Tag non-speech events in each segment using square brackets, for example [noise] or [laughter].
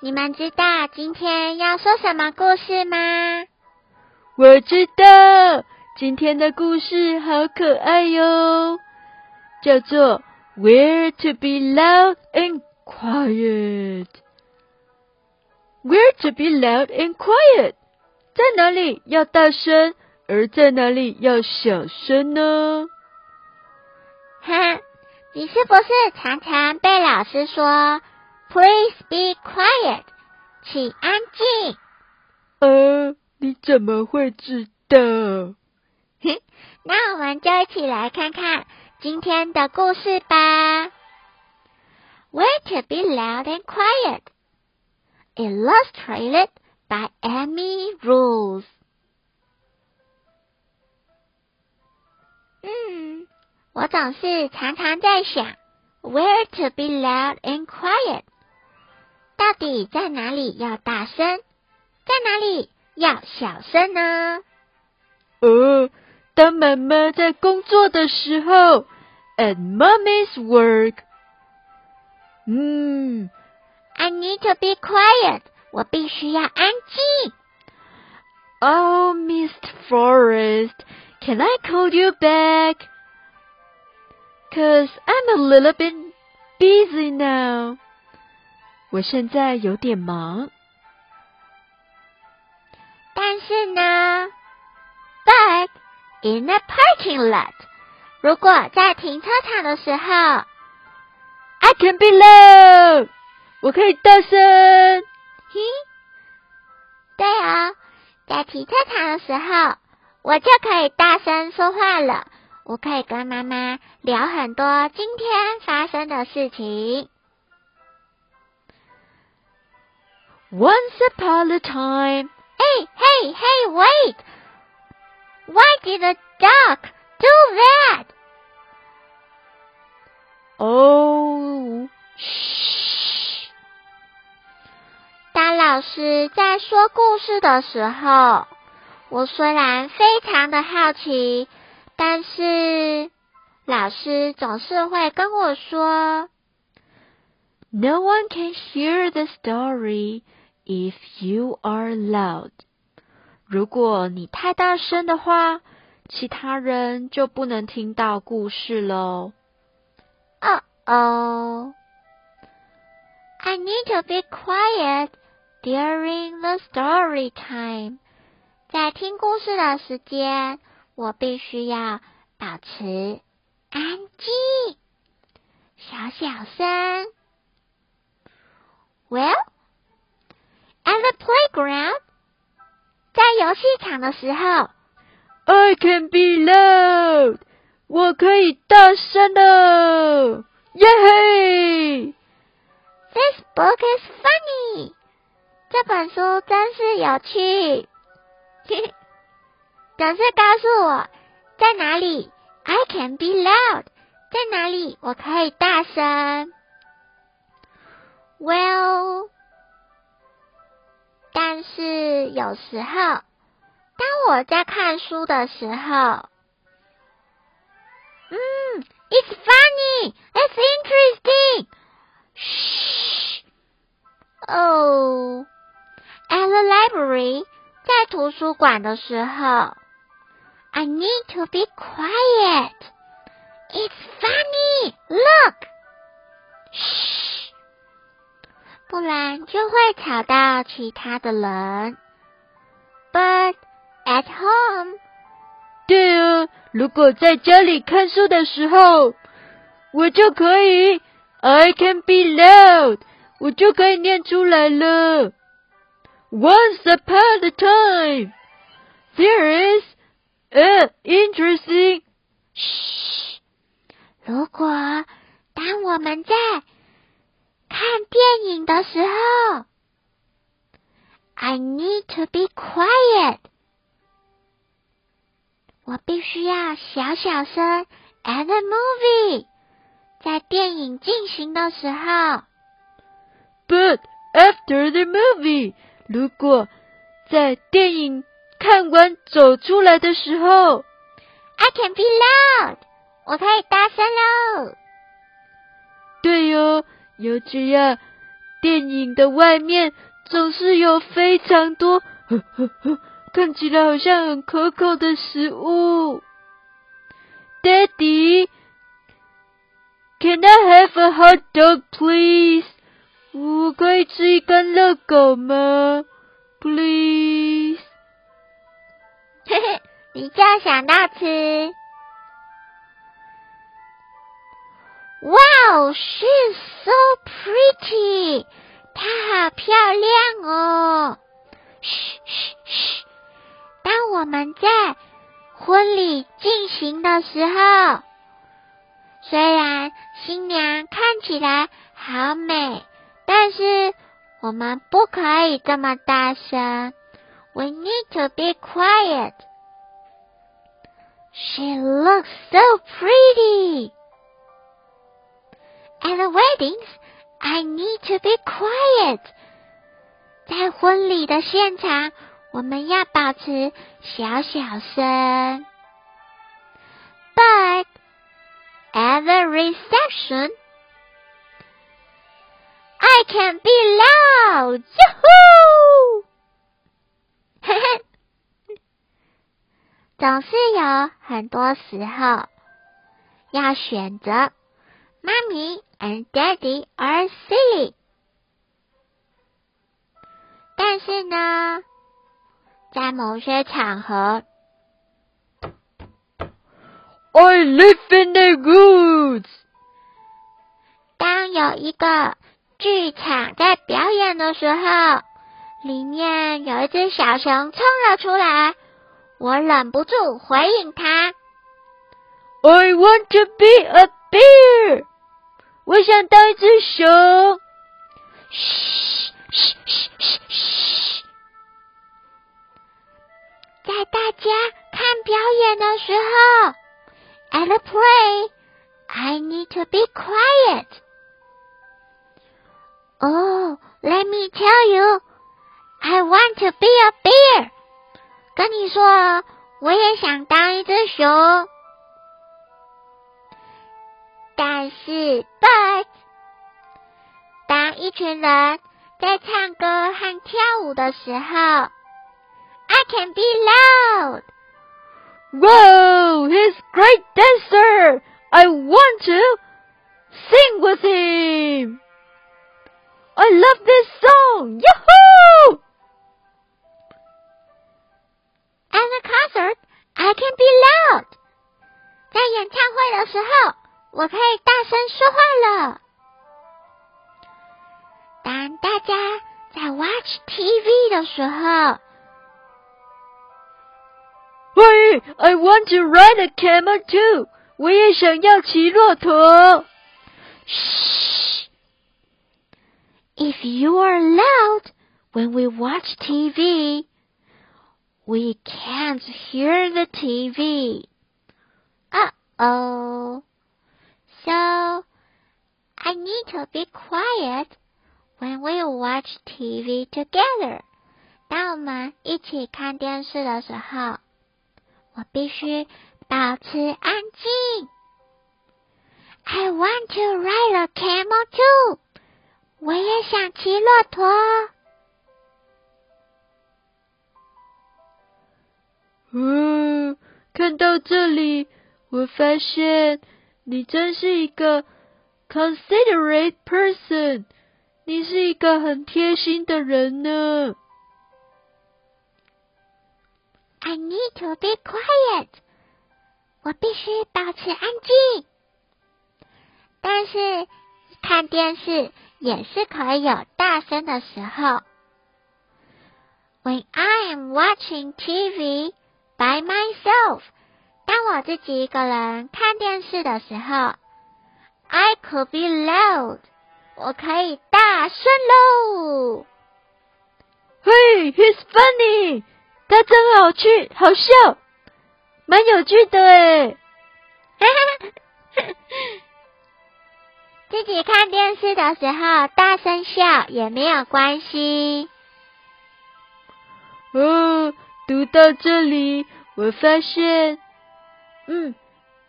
你们知道今天要说什么故事吗？我知道，今天的故事好可爱哟，叫做 Where to be loud and quiet。Where to be loud and quiet？在哪里要大声，而在哪里要小声呢？哈，你是不是常常被老师说？Please be quiet，请安静。呃，你怎么会知道？哼，那我们就一起来看看今天的故事吧。Where to be loud and quiet? Illustrated by Amy Rules。嗯，我总是常常在想，Where to be loud and quiet？到底在哪里要大声，在哪里要小声呢？呃，当妈妈在工作的时候，at mommy's work。嗯，I need to be quiet。我必须要安静。Oh, Mr. Forest, can I call you back? Cause I'm a little bit busy now. 我现在有点忙，但是呢，But in a parking lot，如果在停车场的时候，I can be loud，我可以大声。嘿，对啊，在停车场的时候，我就可以大声说话了。我可以跟妈妈聊很多今天发生的事情。Once upon a time. Hey, hey, hey, wait! Why did the duck do that? Oh, shh! 当老师在说故事的时候，我虽然非常的好奇，但是老师总是会跟我说：“No one can hear the story If you are loud，如果你太大声的话，其他人就不能听到故事喽。哦哦，I need to be quiet during the story time。在听故事的时间，我必须要保持安静，小小声。Well。At the playground，在游戏场的时候，I can be loud，我可以大声的，耶嘿！This book is funny，这本书真是有趣，总是告诉我在哪里，I can be loud，在哪里我可以大声。Well。但是有时候，当我在看书的时候，嗯，It's funny, It's interesting. Shh. Oh, at the library，在图书馆的时候，I need to be quiet. It's funny. Look. 不然就会吵到其他的人。But at home，对啊，如果在家里看书的时候，我就可以，I can be loud，我就可以念出来了。Once upon a time, there is an interesting。嘘，如果当我们在看电影的时候 I need to be quiet. 我必须要小小声。At the movie，在电影进行的时候。But after the movie，如果在电影看完走出来的时候，I can be loud，我可以大声喽。对哟，尤其呀，电影的外面总是有非常多呵呵呵看起来好像很可口的食物。Daddy, can I have a hot dog, please? 我可以吃一根热狗吗？Please。嘿嘿，你就想到吃。Wow, she's so pretty. 她好漂亮哦。嘘嘘嘘，当我们在。婚礼进行的时候，虽然新娘看起来好美，但是我们不可以这么大声。We need to be quiet. She looks so pretty. At the weddings, I need to be quiet. 在婚礼的现场。我们要保持小小声。But at the reception, I can be loud. Yahoo! [laughs] 嘿嘿，总是有很多时候要选择。 Mommy and Daddy are silly. 但是呢？在某些场合，I live in the woods。当有一个剧场在表演的时候，里面有一只小熊冲了出来，我忍不住回应它：“I want to be a bear。”我想当一只熊。嘘嘘嘘嘘嘘。在大家看表演的时候，at the play, I need to be quiet. Oh, let me tell you, I want to be a bear. 跟你说，我也想当一只熊。但是，but 当一群人在唱歌和跳舞的时候。I can be loud. Whoa, he's great dancer. I want to sing with him. I love this song. Yahoo! At the concert, I can be loud. 在演唱会的时候， 我可以大声说话了。当大家在 watch TV 的时候。喂，I want to ride a camel too。我也想要骑骆驼。Shh. If you are loud when we watch TV, we can't hear the TV. Uh oh. So I need to be quiet when we watch TV together. 当我们一起看电视的时候。我必须保持安静。I want to ride a camel too。我也想骑骆驼。嗯，看到这里，我发现你真是一个 considerate person。你是一个很贴心的人呢。I need to be quiet。我必须保持安静。但是看电视也是可以有大声的时候。When I am watching TV by myself，当我自己一个人看电视的时候，I could be loud。我可以大声喽。嘿，He's funny，他真好趣，好笑，蛮有趣的诶。[laughs] 自己看电视的时候大声笑也没有关系。哦，读到这里，我发现，嗯，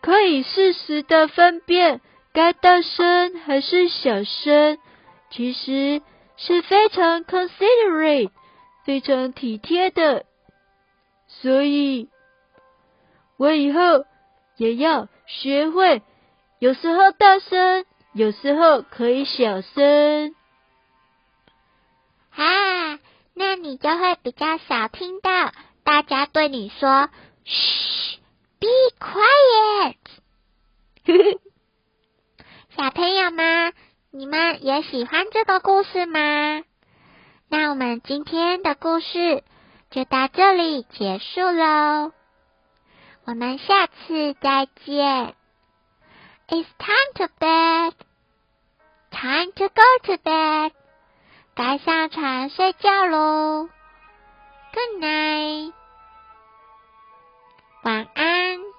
可以适时的分辨该大声还是小声，其实是非常 considerate、非常体贴的。所以，我以后也要学会，有时候大声。有时候可以小声啊，那你就会比较少听到大家对你说“嘘，be quiet”。[laughs] 小朋友们，你们也喜欢这个故事吗？那我们今天的故事就到这里结束喽，我们下次再见。It's time to bed. Time to go to bed. 该上床睡觉喽。Good night. 晚安。